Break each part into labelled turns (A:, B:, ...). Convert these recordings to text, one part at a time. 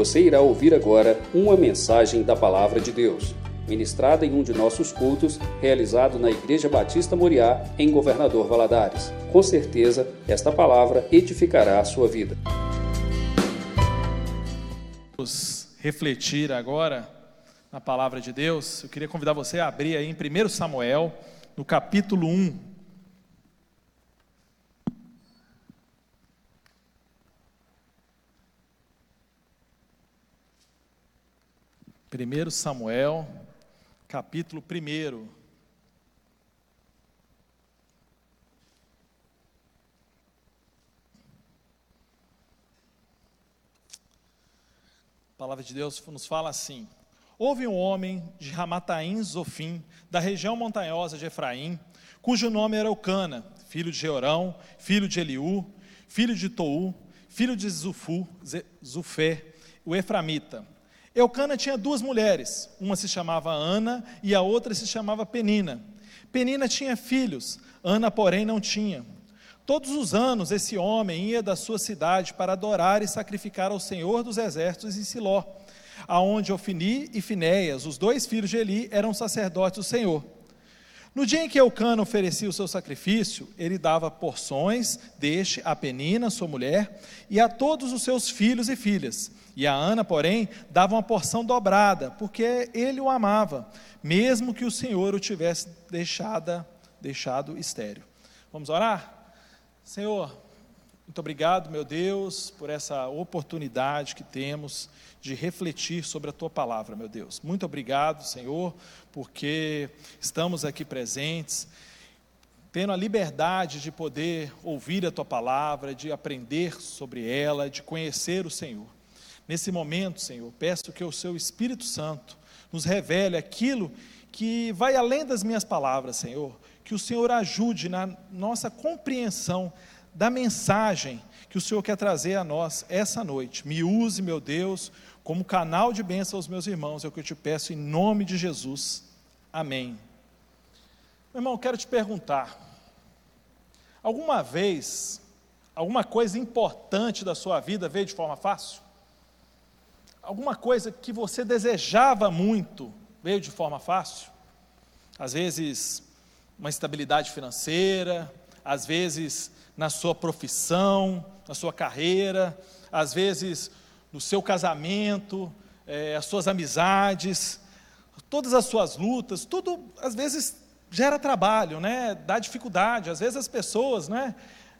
A: Você irá ouvir agora uma mensagem da Palavra de Deus, ministrada em um de nossos cultos, realizado na Igreja Batista Moriá, em Governador Valadares. Com certeza, esta palavra edificará a sua vida.
B: Vamos refletir agora na palavra de Deus. Eu queria convidar você a abrir aí em 1 Samuel, no capítulo 1. 1 Samuel, capítulo 1. A palavra de Deus nos fala assim: Houve um homem de Ramataim Zofim, da região montanhosa de Efraim, cujo nome era Eucana, filho de Jeorão, filho de Eliú, filho de Tou, filho de Zufu, Zufé, o Eframita. Eucana tinha duas mulheres, uma se chamava Ana e a outra se chamava Penina. Penina tinha filhos, Ana, porém, não tinha. Todos os anos esse homem ia da sua cidade para adorar e sacrificar ao Senhor dos Exércitos em Siló, aonde Ofini e Finéias, os dois filhos de Eli, eram sacerdotes do Senhor. No dia em que Eucana oferecia o seu sacrifício, ele dava porções deste a Penina, sua mulher, e a todos os seus filhos e filhas. E a Ana, porém, dava uma porção dobrada, porque ele o amava, mesmo que o Senhor o tivesse deixado, deixado estéreo. Vamos orar? Senhor, muito obrigado, meu Deus, por essa oportunidade que temos de refletir sobre a tua palavra, meu Deus. Muito obrigado, Senhor, porque estamos aqui presentes, tendo a liberdade de poder ouvir a tua palavra, de aprender sobre ela, de conhecer o Senhor. Nesse momento, Senhor, peço que o seu Espírito Santo nos revele aquilo que vai além das minhas palavras, Senhor. Que o Senhor ajude na nossa compreensão da mensagem que o Senhor quer trazer a nós essa noite. Me use, meu Deus, como canal de bênção aos meus irmãos, é o que eu te peço em nome de Jesus. Amém. Meu irmão, quero te perguntar: alguma vez, alguma coisa importante da sua vida veio de forma fácil? Alguma coisa que você desejava muito veio de forma fácil? Às vezes, uma estabilidade financeira, às vezes, na sua profissão, na sua carreira, às vezes, no seu casamento, é, as suas amizades, todas as suas lutas, tudo às vezes gera trabalho, né? dá dificuldade. Às vezes as pessoas né,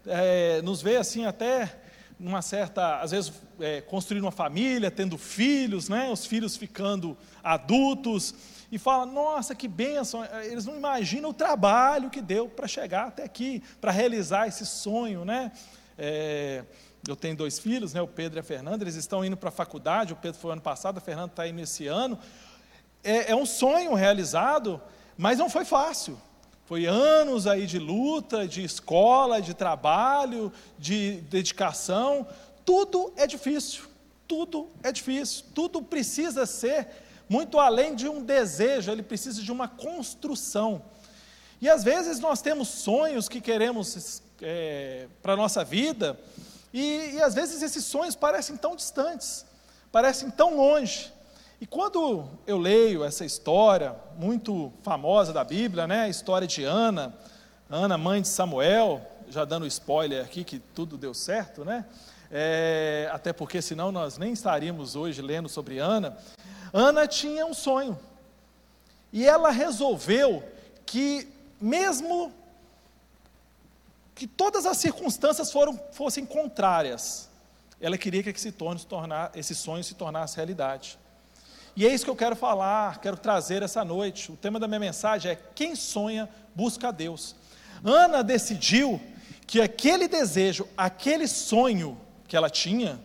B: é, nos vê assim até numa certa, às vezes é, construindo uma família, tendo filhos, né, os filhos ficando adultos, e fala, nossa, que bênção, eles não imaginam o trabalho que deu para chegar até aqui, para realizar esse sonho, né? É, eu tenho dois filhos, né, o Pedro e a Fernanda, eles estão indo para a faculdade, o Pedro foi ano passado, a Fernanda está indo esse ano. É, é um sonho realizado, mas não foi fácil. Foi anos aí de luta, de escola, de trabalho, de dedicação. Tudo é difícil, tudo é difícil, tudo precisa ser muito além de um desejo, ele precisa de uma construção. E às vezes nós temos sonhos que queremos é, para a nossa vida, e, e às vezes esses sonhos parecem tão distantes, parecem tão longe. E quando eu leio essa história muito famosa da Bíblia, né, a história de Ana, Ana, mãe de Samuel, já dando spoiler aqui que tudo deu certo, né? É, até porque senão nós nem estaríamos hoje lendo sobre Ana. Ana tinha um sonho e ela resolveu que mesmo que todas as circunstâncias foram, fossem contrárias. Ela queria que esse, torno se tornar, esse sonho se tornasse realidade. E é isso que eu quero falar, quero trazer essa noite. O tema da minha mensagem é: quem sonha, busca a Deus. Ana decidiu que aquele desejo, aquele sonho que ela tinha,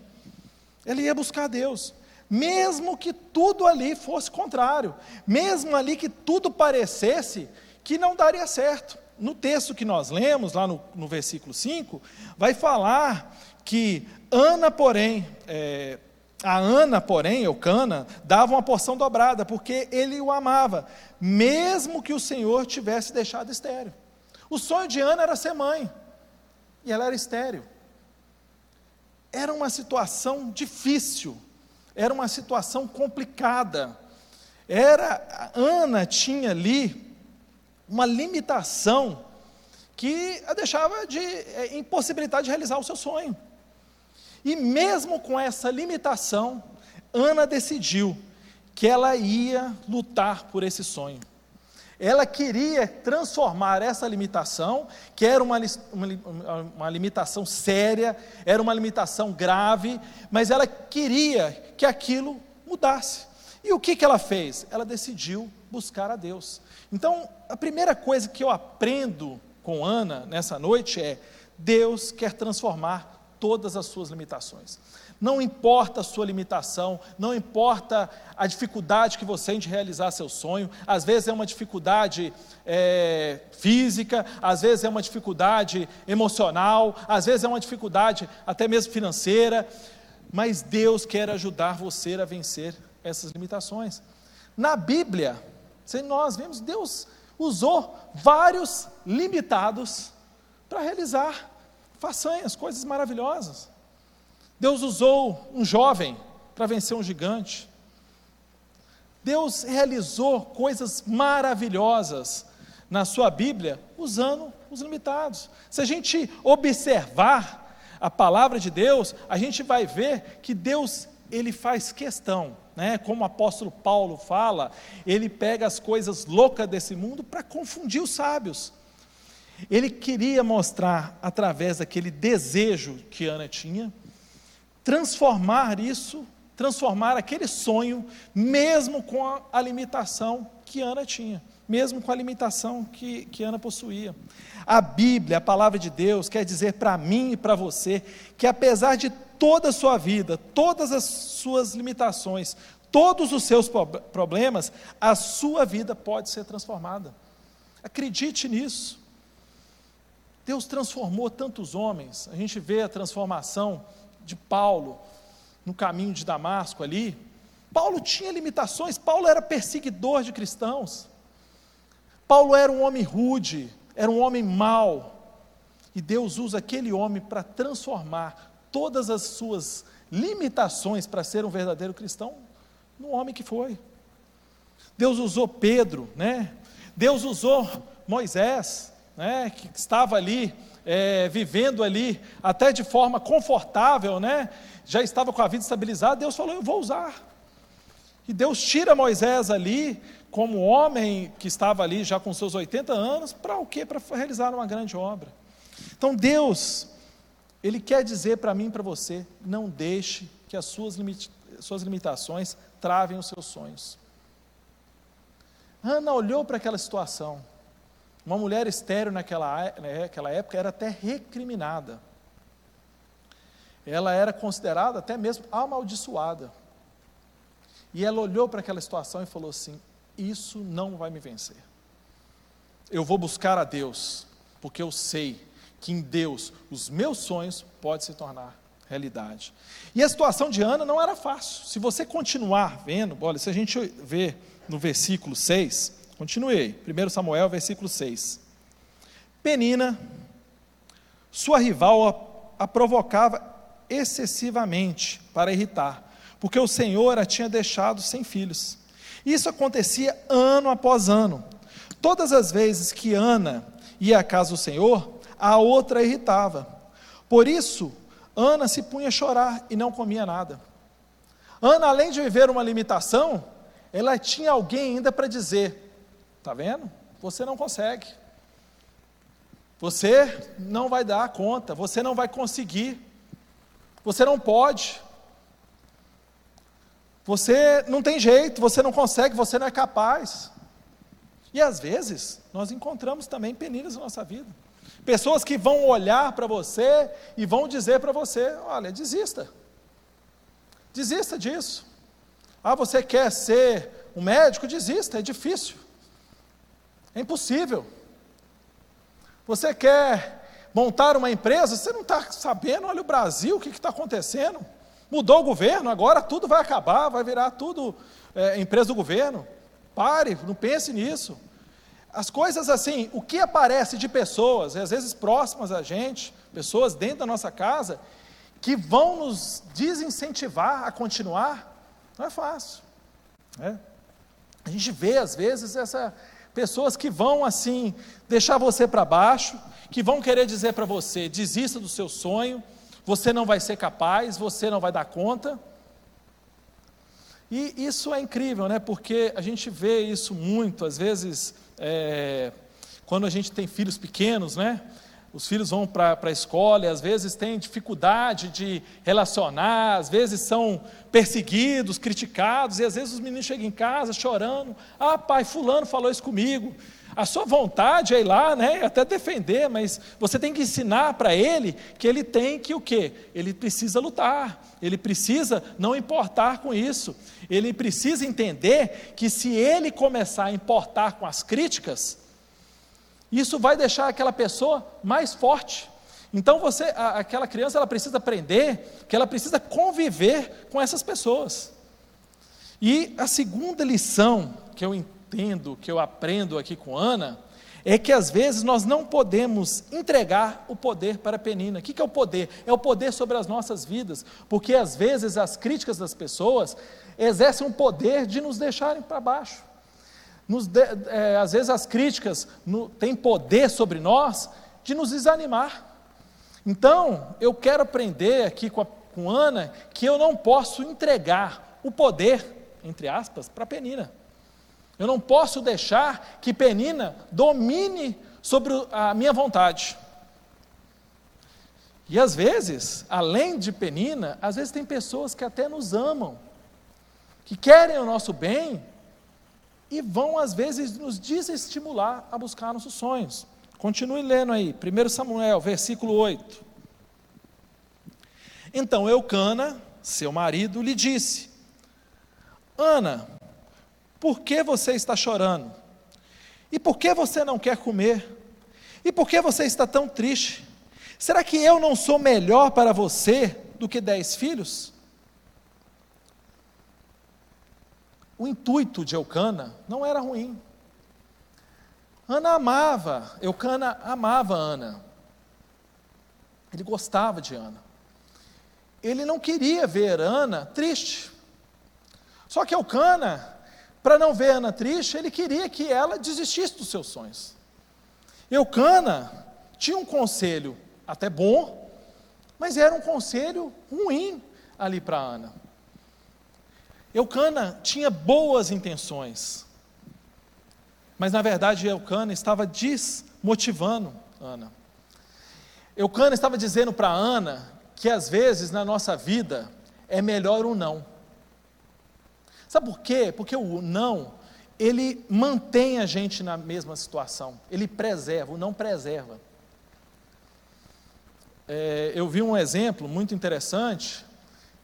B: ela ia buscar a Deus. Mesmo que tudo ali fosse contrário, mesmo ali que tudo parecesse que não daria certo no texto que nós lemos, lá no, no versículo 5, vai falar que Ana, porém, é, a Ana, porém, Eucana, dava uma porção dobrada, porque ele o amava, mesmo que o Senhor tivesse deixado estéreo. O sonho de Ana era ser mãe, e ela era estéreo. Era uma situação difícil, Era uma situação complicada. Era Ana tinha ali uma limitação que a deixava de é, impossibilitar de realizar o seu sonho. E mesmo com essa limitação, Ana decidiu que ela ia lutar por esse sonho. Ela queria transformar essa limitação, que era uma, uma, uma, limitação séria, era uma limitação grave, mas ela queria que aquilo mudasse. E o que, que ela fez? Ela decidiu buscar a Deus. Então, a primeira coisa que eu aprendo com Ana nessa noite é: Deus quer transformar todas as suas limitações. Não importa a sua limitação, não importa a dificuldade que você tem de realizar seu sonho, às vezes é uma dificuldade é, física, às vezes é uma dificuldade emocional, às vezes é uma dificuldade até mesmo financeira, mas Deus quer ajudar você a vencer essas limitações. Na Bíblia, nós vemos Deus usou vários limitados para realizar façanhas, coisas maravilhosas. Deus usou um jovem para vencer um gigante. Deus realizou coisas maravilhosas na sua Bíblia usando os limitados. Se a gente observar a palavra de Deus, a gente vai ver que Deus ele faz questão, né? Como o apóstolo Paulo fala, ele pega as coisas loucas desse mundo para confundir os sábios. Ele queria mostrar através daquele desejo que Ana tinha, transformar isso, transformar aquele sonho, mesmo com a, a limitação que Ana tinha, mesmo com a limitação que, que Ana possuía. A Bíblia, a palavra de Deus, quer dizer para mim e para você que apesar de toda a sua vida, todas as suas limitações, todos os seus problemas, a sua vida pode ser transformada. Acredite nisso. Deus transformou tantos homens, a gente vê a transformação de Paulo no caminho de Damasco ali. Paulo tinha limitações, Paulo era perseguidor de cristãos. Paulo era um homem rude, era um homem mau. E Deus usa aquele homem para transformar todas as suas limitações para ser um verdadeiro cristão no homem que foi. Deus usou Pedro, né? Deus usou Moisés, né? Que estava ali é, vivendo ali até de forma confortável, né? Já estava com a vida estabilizada. Deus falou: Eu vou usar. E Deus tira Moisés ali, como homem que estava ali já com seus 80 anos, para o quê? Para realizar uma grande obra. Então Deus ele quer dizer para mim e para você: não deixe que as suas, limita suas limitações travem os seus sonhos. Ana olhou para aquela situação. Uma mulher estéreo naquela, naquela época era até recriminada. Ela era considerada até mesmo amaldiçoada. E ela olhou para aquela situação e falou assim: Isso não vai me vencer. Eu vou buscar a Deus, porque eu sei que em Deus os meus sonhos podem se tornar realidade. E a situação de Ana não era fácil. Se você continuar vendo, olha, se a gente ver no versículo 6, continuei, 1 Samuel, versículo 6. Penina, sua rival, a, a provocava excessivamente para irritar, porque o Senhor a tinha deixado sem filhos. Isso acontecia ano após ano. Todas as vezes que Ana ia à casa do Senhor, a outra irritava. Por isso, Ana se punha a chorar e não comia nada. Ana, além de viver uma limitação, ela tinha alguém ainda para dizer: Está vendo? Você não consegue. Você não vai dar conta, você não vai conseguir. Você não pode. Você não tem jeito, você não consegue, você não é capaz. E às vezes, nós encontramos também penilhas na nossa vida. Pessoas que vão olhar para você e vão dizer para você: olha, desista. Desista disso. Ah, você quer ser um médico? Desista, é difícil. É impossível. Você quer montar uma empresa? Você não está sabendo, olha o Brasil, o que está acontecendo? Mudou o governo, agora tudo vai acabar, vai virar tudo é, empresa do governo. Pare, não pense nisso. As coisas assim, o que aparece de pessoas, às vezes próximas a gente, pessoas dentro da nossa casa, que vão nos desincentivar a continuar, Não é fácil. Né? A gente vê, às vezes, essa, pessoas que vão, assim, deixar você para baixo, que vão querer dizer para você: desista do seu sonho, você não vai ser capaz, você não vai dar conta. E isso é incrível, né? Porque a gente vê isso muito, às vezes, é, quando a gente tem filhos pequenos, né? Os filhos vão para a escola e às vezes têm dificuldade de relacionar, às vezes são perseguidos, criticados, e às vezes os meninos chegam em casa chorando: Ah, pai, Fulano falou isso comigo. A sua vontade é ir lá, né, até defender, mas você tem que ensinar para ele que ele tem que o quê? Ele precisa lutar, ele precisa não importar com isso, ele precisa entender que se ele começar a importar com as críticas, isso vai deixar aquela pessoa mais forte. Então você, a, aquela criança, ela precisa aprender que ela precisa conviver com essas pessoas. E a segunda lição que eu entendo, que eu aprendo aqui com Ana, é que às vezes nós não podemos entregar o poder para a Penina. O que é o poder? É o poder sobre as nossas vidas, porque às vezes as críticas das pessoas exercem um poder de nos deixarem para baixo. De, é, às vezes as críticas no, têm poder sobre nós de nos desanimar. Então, eu quero aprender aqui com, a, com Ana que eu não posso entregar o poder, entre aspas, para a Penina. Eu não posso deixar que Penina domine sobre a minha vontade. E às vezes, além de Penina, às vezes tem pessoas que até nos amam, que querem o nosso bem e vão às vezes nos desestimular a buscar nossos sonhos. Continue lendo aí, 1 Samuel, versículo 8. Então Eucana, seu marido, lhe disse: Ana, por que você está chorando? E por que você não quer comer? E por que você está tão triste? Será que eu não sou melhor para você do que dez filhos? O intuito de Eucana não era ruim. Ana amava, Eucana amava Ana. Ele gostava de Ana. Ele não queria ver Ana triste. Só que Eucana para não ver Ana triste, ele queria que ela desistisse dos seus sonhos. Eucana tinha um conselho até bom, mas era um conselho ruim ali para Ana. Eucana tinha boas intenções, mas na verdade Eucana estava desmotivando Ana. Eucana estava dizendo para Ana que às vezes na nossa vida é melhor o não. Sabe por quê? Porque o não, ele mantém a gente na mesma situação, ele preserva, o não preserva. É, eu vi um exemplo muito interessante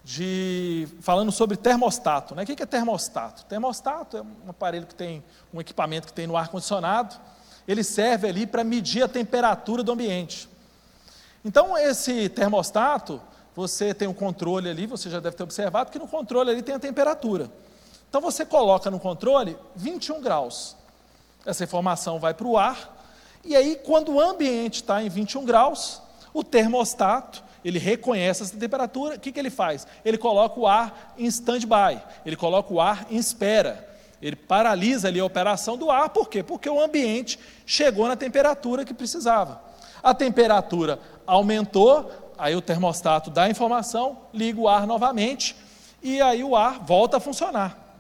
B: de falando sobre termostato. Né? O que é termostato? Termostato é um aparelho que tem um equipamento que tem no ar condicionado. Ele serve ali para medir a temperatura do ambiente. Então esse termostato, você tem um controle ali, você já deve ter observado que no controle ali tem a temperatura. Então você coloca no controle 21 graus. Essa informação vai para o ar, e aí, quando o ambiente está em 21 graus, o termostato, ele reconhece essa temperatura, o que, que ele faz? Ele coloca o ar em stand-by, ele coloca o ar em espera. Ele paralisa ali a operação do ar, por quê? Porque o ambiente chegou na temperatura que precisava. A temperatura aumentou, aí o termostato dá a informação, liga o ar novamente, e aí o ar volta a funcionar.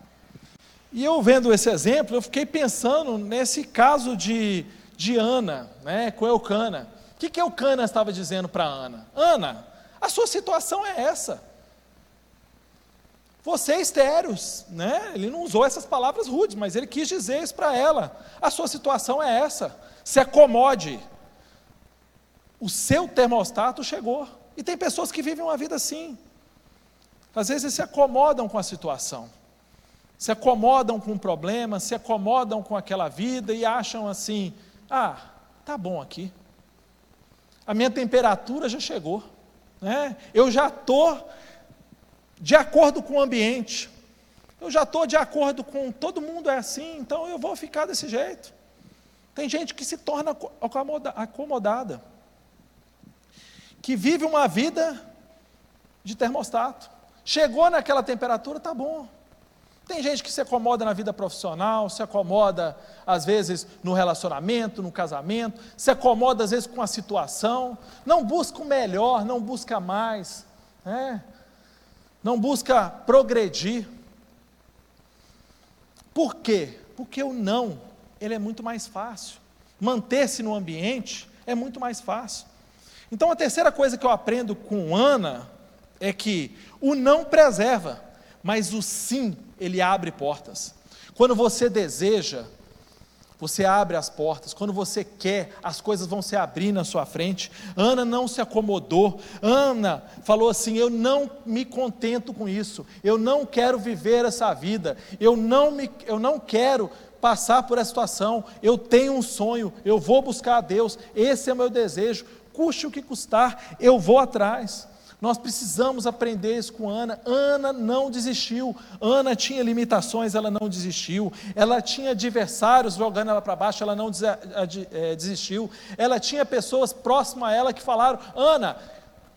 B: E eu vendo esse exemplo, eu fiquei pensando nesse caso de, de Ana, né, com Eucana. O que, que Eucana estava dizendo para Ana? Ana, a sua situação é essa. Você é estéreo, né? Ele não usou essas palavras rudes, mas ele quis dizer isso para ela. A sua situação é essa. Se acomode. O seu termostato chegou. E tem pessoas que vivem uma vida assim. Às vezes se acomodam com a situação se acomodam com o problema, se acomodam com aquela vida e acham assim: ah, tá bom aqui. A minha temperatura já chegou, né? Eu já estou de acordo com o ambiente. Eu já estou de acordo com todo mundo é assim, então eu vou ficar desse jeito. Tem gente que se torna acomodada, que vive uma vida de termostato. Chegou naquela temperatura, tá bom. Tem gente que se acomoda na vida profissional, se acomoda às vezes no relacionamento, no casamento, se acomoda às vezes com a situação, não busca o melhor, não busca mais, né? não busca progredir. Por quê? Porque o não, ele é muito mais fácil. Manter-se no ambiente é muito mais fácil. Então a terceira coisa que eu aprendo com Ana é que o não preserva, mas o sim, ele abre portas. Quando você deseja, você abre as portas. Quando você quer, as coisas vão se abrir na sua frente. Ana não se acomodou. Ana falou assim: Eu não me contento com isso. Eu não quero viver essa vida. Eu não, me, eu não quero passar por essa situação. Eu tenho um sonho. Eu vou buscar a Deus. Esse é o meu desejo. Custe o que custar, eu vou atrás. Nós precisamos aprender isso com Ana. Ana não desistiu. Ana tinha limitações, ela não desistiu. Ela tinha adversários jogando ela para baixo, ela não é, desistiu. Ela tinha pessoas próximas a ela que falaram: Ana,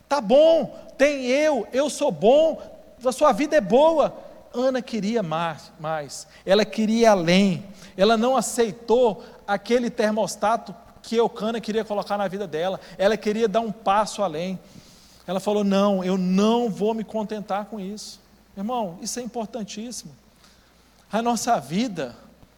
B: tá bom, tem eu, eu sou bom, a sua vida é boa. Ana queria mais. ela queria além. Ela não aceitou aquele termostato que Eucana queria colocar na vida dela. Ela queria dar um passo além. Ela falou: Não, eu não vou me contentar com isso. Irmão, isso é importantíssimo. A nossa vida,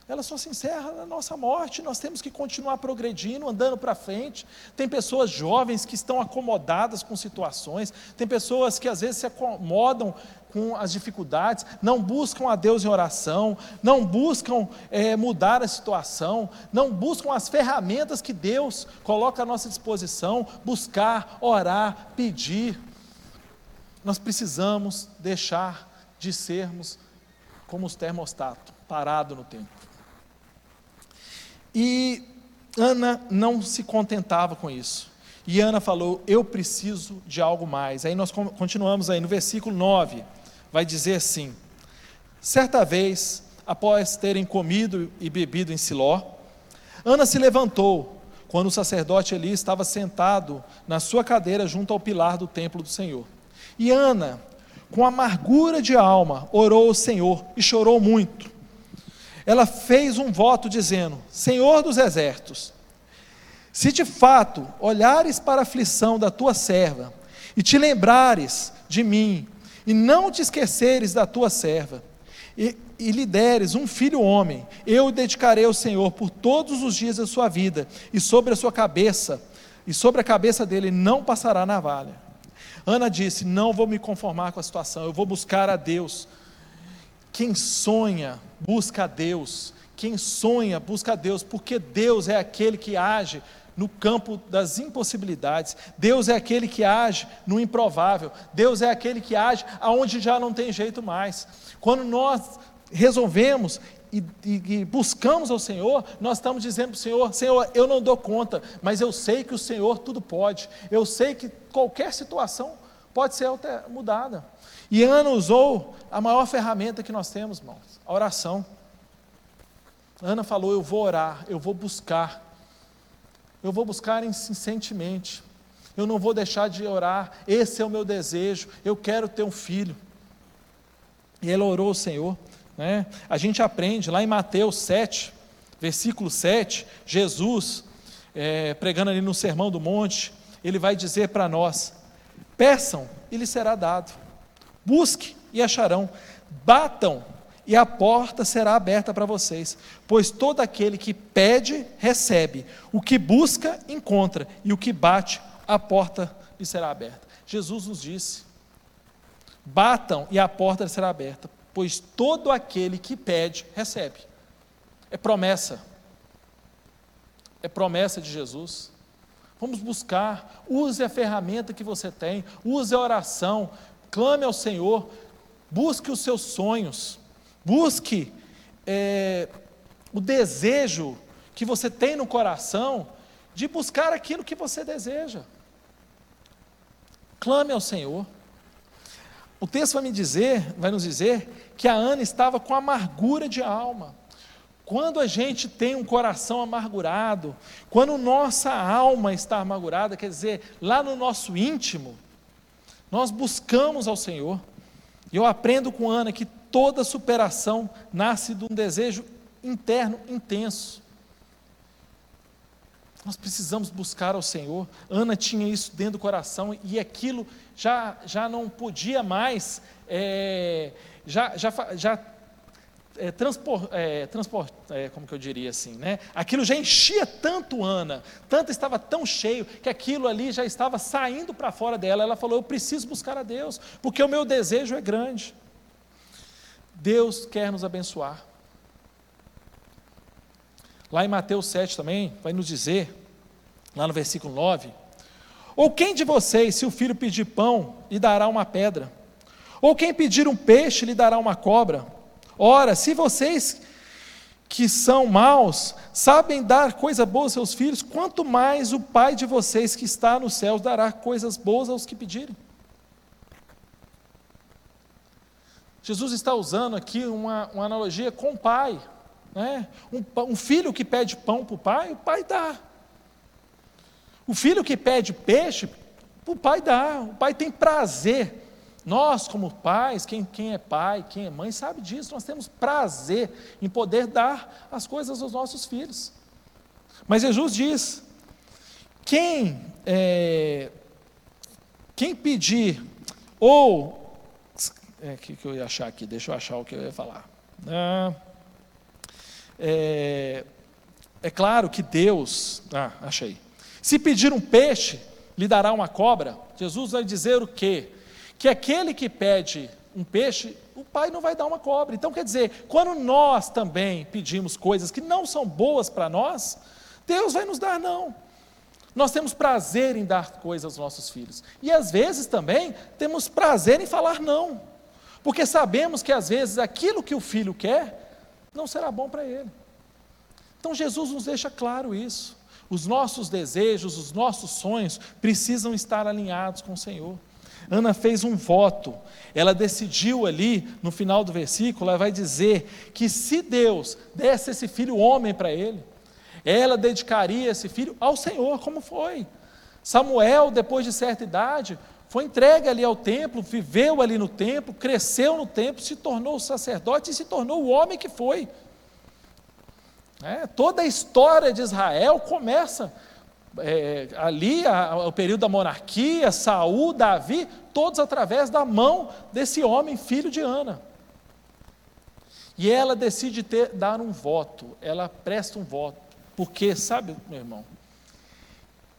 B: ela só se encerra na nossa morte. Nós temos que continuar progredindo, andando para frente. Tem pessoas jovens que estão acomodadas com situações, tem pessoas que às vezes se acomodam com as dificuldades, não buscam a Deus em oração, não buscam é, mudar a situação, não buscam as ferramentas que Deus coloca à nossa disposição, buscar, orar, pedir. Nós precisamos deixar de sermos como os termostatos, parado no tempo. E Ana não se contentava com isso. E Ana falou: Eu preciso de algo mais. Aí nós continuamos aí no versículo 9 vai dizer assim: Certa vez, após terem comido e bebido em Siló, Ana se levantou, quando o sacerdote Eli estava sentado na sua cadeira junto ao pilar do templo do Senhor. E Ana, com amargura de alma, orou ao Senhor e chorou muito. Ela fez um voto dizendo: Senhor dos exércitos, se de fato olhares para a aflição da tua serva e te lembrares de mim e não te esqueceres da tua serva, e, e lhe deres um filho homem, eu o dedicarei ao Senhor por todos os dias da sua vida, e sobre a sua cabeça, e sobre a cabeça dele não passará navalha. Ana disse: Não vou me conformar com a situação, eu vou buscar a Deus. Quem sonha, busca a Deus. Quem sonha, busca a Deus, porque Deus é aquele que age no campo das impossibilidades. Deus é aquele que age no improvável. Deus é aquele que age aonde já não tem jeito mais. Quando nós resolvemos e, e, e buscamos ao Senhor, nós estamos dizendo para o Senhor: Senhor, eu não dou conta, mas eu sei que o Senhor tudo pode. Eu sei que qualquer situação pode ser mudada. E Ana usou a maior ferramenta que nós temos, irmãos, a oração. Ana falou: Eu vou orar, eu vou buscar eu vou buscar incessantemente. Eu não vou deixar de orar. Esse é o meu desejo. Eu quero ter um filho. E ela orou ao Senhor. Né? A gente aprende lá em Mateus 7, versículo 7, Jesus, é, pregando ali no Sermão do Monte, ele vai dizer para nós: peçam e lhe será dado, busque e acharão, batam e a porta será aberta para vocês. Pois todo aquele que pede, recebe, o que busca, encontra, e o que bate, a porta lhe será aberta. Jesus nos disse: batam e a porta será aberta, pois todo aquele que pede, recebe. É promessa. É promessa de Jesus. Vamos buscar, use a ferramenta que você tem, use a oração, clame ao Senhor, busque os seus sonhos. Busque é, o desejo que você tem no coração de buscar aquilo que você deseja. Clame ao Senhor. O texto vai me dizer, vai nos dizer que a Ana estava com amargura de alma. Quando a gente tem um coração amargurado, quando nossa alma está amargurada, quer dizer, lá no nosso íntimo, nós buscamos ao Senhor. E eu aprendo com Ana que toda superação nasce de um desejo interno intenso. Nós precisamos buscar ao Senhor. Ana tinha isso dentro do coração e aquilo já, já não podia mais, é, já, já, já é, transpor, é, transpor é, como que eu diria assim, né? Aquilo já enchia tanto Ana, tanto estava tão cheio que aquilo ali já estava saindo para fora dela. Ela falou: Eu preciso buscar a Deus, porque o meu desejo é grande. Deus quer nos abençoar. Lá em Mateus 7 também, vai nos dizer, lá no versículo 9: Ou quem de vocês, se o filho pedir pão, lhe dará uma pedra? Ou quem pedir um peixe, lhe dará uma cobra? Ora, se vocês que são maus sabem dar coisa boa aos seus filhos, quanto mais o Pai de vocês que está nos céus dará coisas boas aos que pedirem. Jesus está usando aqui uma, uma analogia com o pai. Né? Um, um filho que pede pão para o pai, o pai dá. O filho que pede peixe, o pai dá. O pai tem prazer. Nós, como pais, quem, quem é pai, quem é mãe, sabe disso. Nós temos prazer em poder dar as coisas aos nossos filhos. Mas Jesus diz: quem, é, quem pedir, ou. O é, que, que eu ia achar aqui? Deixa eu achar o que eu ia falar. Ah, é, é claro que Deus, ah, achei. Se pedir um peixe, lhe dará uma cobra. Jesus vai dizer o quê? Que aquele que pede um peixe, o pai não vai dar uma cobra. Então quer dizer, quando nós também pedimos coisas que não são boas para nós, Deus vai nos dar não. Nós temos prazer em dar coisas aos nossos filhos. E às vezes também temos prazer em falar não. Porque sabemos que às vezes aquilo que o filho quer não será bom para ele. Então Jesus nos deixa claro isso. Os nossos desejos, os nossos sonhos precisam estar alinhados com o Senhor. Ana fez um voto, ela decidiu ali, no final do versículo, ela vai dizer que se Deus desse esse filho homem para ele, ela dedicaria esse filho ao Senhor, como foi. Samuel, depois de certa idade, foi entregue ali ao templo, viveu ali no templo, cresceu no templo, se tornou sacerdote e se tornou o homem que foi. É, toda a história de Israel começa é, ali, a, o período da monarquia, Saul, Davi, todos através da mão desse homem, filho de Ana. E ela decide ter, dar um voto, ela presta um voto, porque, sabe, meu irmão,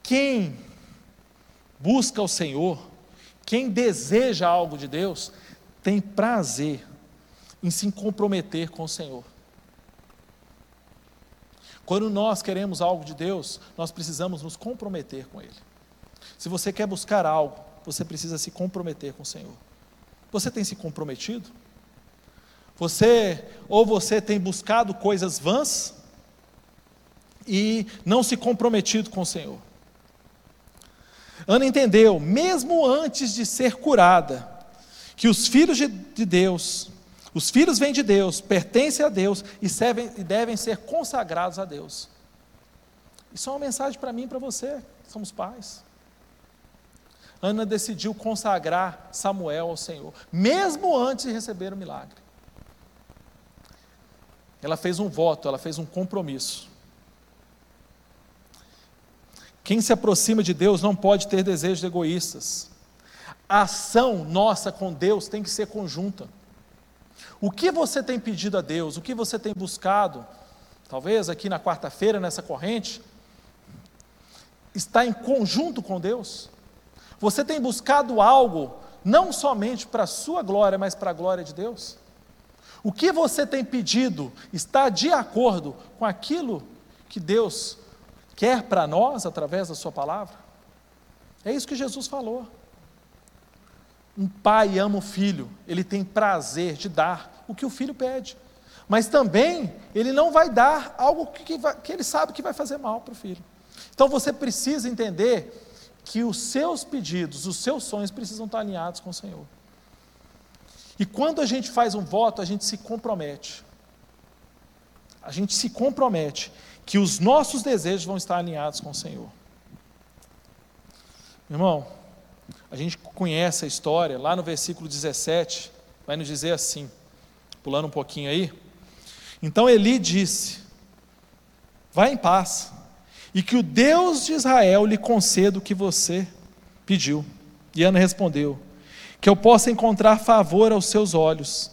B: quem busca o Senhor, quem deseja algo de Deus tem prazer em se comprometer com o Senhor. Quando nós queremos algo de Deus, nós precisamos nos comprometer com Ele. Se você quer buscar algo, você precisa se comprometer com o Senhor. Você tem se comprometido? Você ou você tem buscado coisas vãs e não se comprometido com o Senhor. Ana entendeu, mesmo antes de ser curada, que os filhos de, Deus, os filhos vêm de Deus, pertencem a Deus e, servem, e devem ser consagrados a Deus. Isso é uma mensagem para mim e para você, somos pais. Ana decidiu consagrar Samuel ao Senhor, mesmo antes de receber o milagre. Ela fez um voto, ela fez um compromisso. Quem se aproxima de Deus não pode ter desejos egoístas. A ação nossa com Deus tem que ser conjunta. O que você tem pedido a Deus, o que você tem buscado, talvez aqui na quarta-feira, nessa corrente, está em conjunto com Deus? Você tem buscado algo não somente para a sua glória, mas para a glória de Deus? O que você tem pedido está de acordo com aquilo que Deus quer para nós através da Sua palavra? É isso que Jesus falou. Um pai ama o filho, ele tem prazer de dar o que o filho pede, mas também ele não vai dar algo que, vai, que ele sabe que vai fazer mal para o filho. Então você precisa entender que os seus pedidos, os seus sonhos precisam estar alinhados com o Senhor. E quando a gente faz um voto, a gente se compromete. A gente se compromete que os nossos desejos vão estar alinhados com o Senhor. Irmão, a gente conhece a história, lá no versículo 17, vai nos dizer assim, pulando um pouquinho aí. Então Eli disse: Vá em paz, e que o Deus de Israel lhe conceda o que você pediu. E Ana respondeu: Que eu possa encontrar favor aos seus olhos.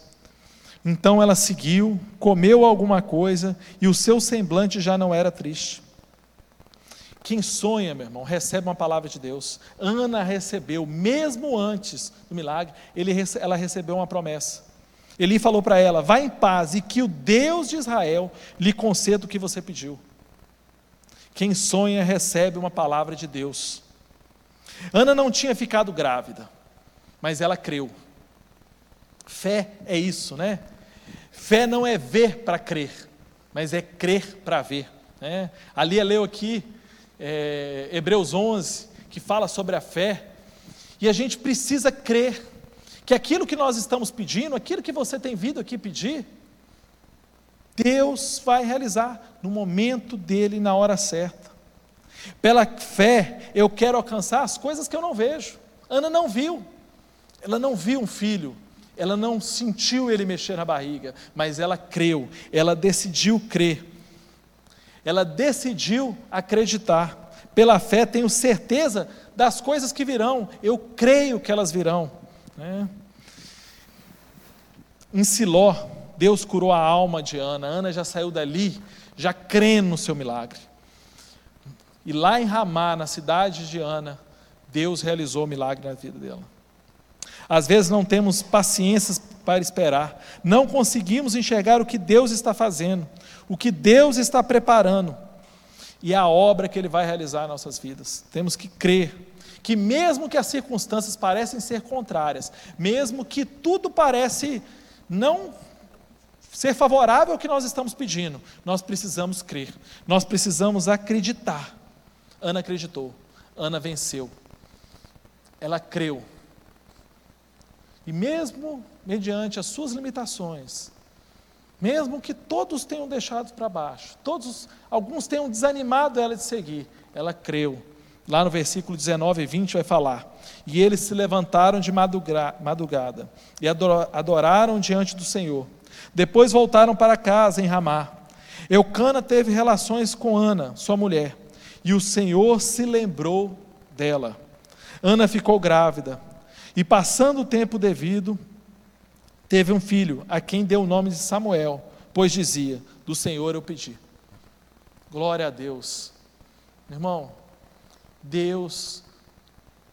B: Então ela seguiu, comeu alguma coisa e o seu semblante já não era triste. Quem sonha, meu irmão, recebe uma palavra de Deus. Ana recebeu, mesmo antes do milagre, ele, ela recebeu uma promessa. Ele falou para ela: Vá em paz e que o Deus de Israel lhe conceda o que você pediu. Quem sonha recebe uma palavra de Deus. Ana não tinha ficado grávida, mas ela creu. Fé é isso, né? Fé não é ver para crer, mas é crer para ver. Né? A Lia leu aqui é, Hebreus 11, que fala sobre a fé, e a gente precisa crer que aquilo que nós estamos pedindo, aquilo que você tem vindo aqui pedir, Deus vai realizar no momento dele, na hora certa. Pela fé, eu quero alcançar as coisas que eu não vejo. Ana não viu, ela não viu um filho, ela não sentiu ele mexer na barriga, mas ela creu, ela decidiu crer, ela decidiu acreditar. Pela fé, tenho certeza das coisas que virão, eu creio que elas virão. Né? Em Siló, Deus curou a alma de Ana, Ana já saiu dali, já crendo no seu milagre. E lá em Ramá, na cidade de Ana, Deus realizou o milagre na vida dela. Às vezes não temos paciência para esperar, não conseguimos enxergar o que Deus está fazendo, o que Deus está preparando. E a obra que Ele vai realizar em nossas vidas. Temos que crer que, mesmo que as circunstâncias parecem ser contrárias, mesmo que tudo parece não ser favorável ao que nós estamos pedindo, nós precisamos crer, nós precisamos acreditar. Ana acreditou, Ana venceu, ela creu. E mesmo mediante as suas limitações, mesmo que todos tenham deixado para baixo, todos, alguns tenham desanimado ela de seguir, ela creu. Lá no versículo 19 e 20 vai falar: E eles se levantaram de madrugada e adoraram diante do Senhor. Depois voltaram para casa em Ramá. Eucana teve relações com Ana, sua mulher e o Senhor se lembrou dela. Ana ficou grávida e, passando o tempo devido, teve um filho, a quem deu o nome de Samuel, pois dizia: Do Senhor eu pedi. Glória a Deus. Irmão, Deus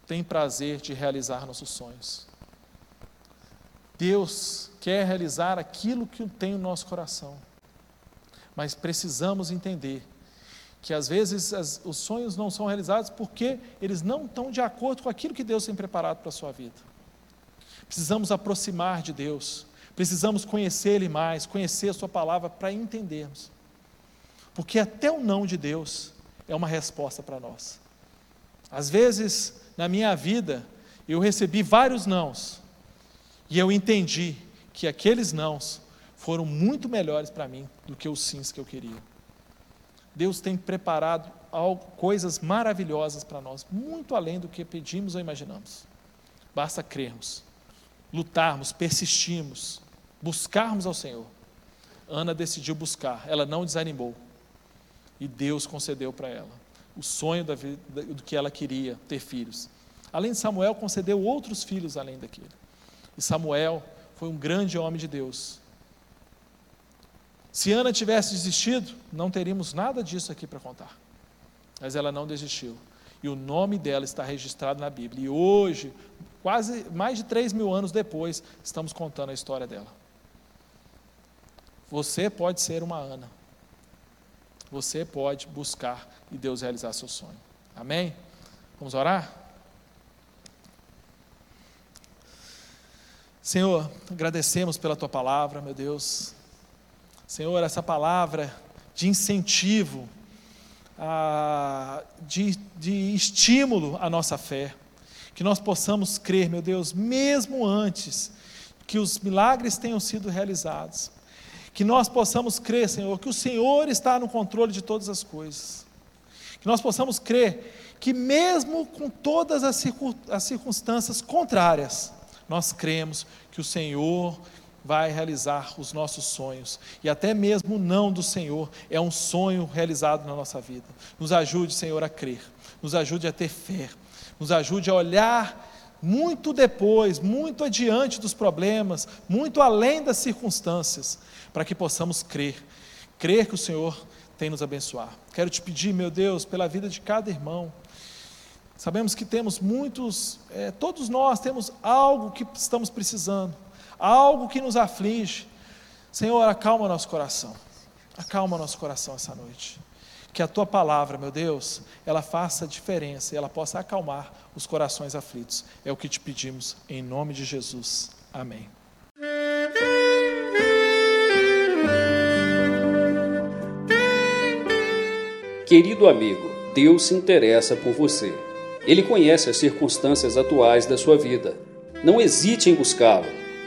B: tem prazer de realizar nossos sonhos. Deus quer realizar aquilo que tem no nosso coração. Mas precisamos entender que às vezes as, os sonhos não são realizados porque eles não estão de acordo com aquilo que Deus tem preparado para a sua vida. Precisamos aproximar de Deus, precisamos conhecer Ele mais, conhecer a Sua palavra para entendermos. Porque até o não de Deus é uma resposta para nós. Às vezes, na minha vida, eu recebi vários nãos, e eu entendi que aqueles nãos foram muito melhores para mim do que os sims que eu queria. Deus tem preparado coisas maravilhosas para nós, muito além do que pedimos ou imaginamos. Basta crermos, lutarmos, persistirmos, buscarmos ao Senhor. Ana decidiu buscar, ela não desanimou. E Deus concedeu para ela o sonho da vida, do que ela queria, ter filhos. Além de Samuel, concedeu outros filhos além daquele. E Samuel foi um grande homem de Deus, se Ana tivesse desistido, não teríamos nada disso aqui para contar. Mas ela não desistiu. E o nome dela está registrado na Bíblia. E hoje, quase mais de 3 mil anos depois, estamos contando a história dela. Você pode ser uma Ana. Você pode buscar e Deus realizar seu sonho. Amém? Vamos orar? Senhor, agradecemos pela tua palavra, meu Deus. Senhor, essa palavra de incentivo, de, de estímulo à nossa fé, que nós possamos crer, meu Deus, mesmo antes que os milagres tenham sido realizados, que nós possamos crer, Senhor, que o Senhor está no controle de todas as coisas, que nós possamos crer que, mesmo com todas as circunstâncias contrárias, Nós cremos que o Senhor vai realizar os nossos sonhos. E até mesmo o não do Senhor é um sonho realizado na nossa vida. Nos ajude, Senhor, a crer. Nos ajude a ter fé. Nos ajude a olhar muito depois, muito adiante dos problemas, muito além das circunstâncias, para que possamos crer. Crer que o Senhor tem nos abençoar. Quero te pedir, meu Deus, pela vida de cada irmão. Sabemos que temos muitos, é, todos nós temos algo que estamos precisando algo que nos aflige. Senhor, acalma nosso coração. Acalma nosso coração essa noite. Que a tua palavra, meu Deus, ela faça diferença e ela possa acalmar os corações aflitos. É o que te pedimos em nome de Jesus. Amém.
A: Querido amigo, Deus se interessa por você. Ele conhece as circunstâncias atuais da sua vida. Não hesite em buscá-lo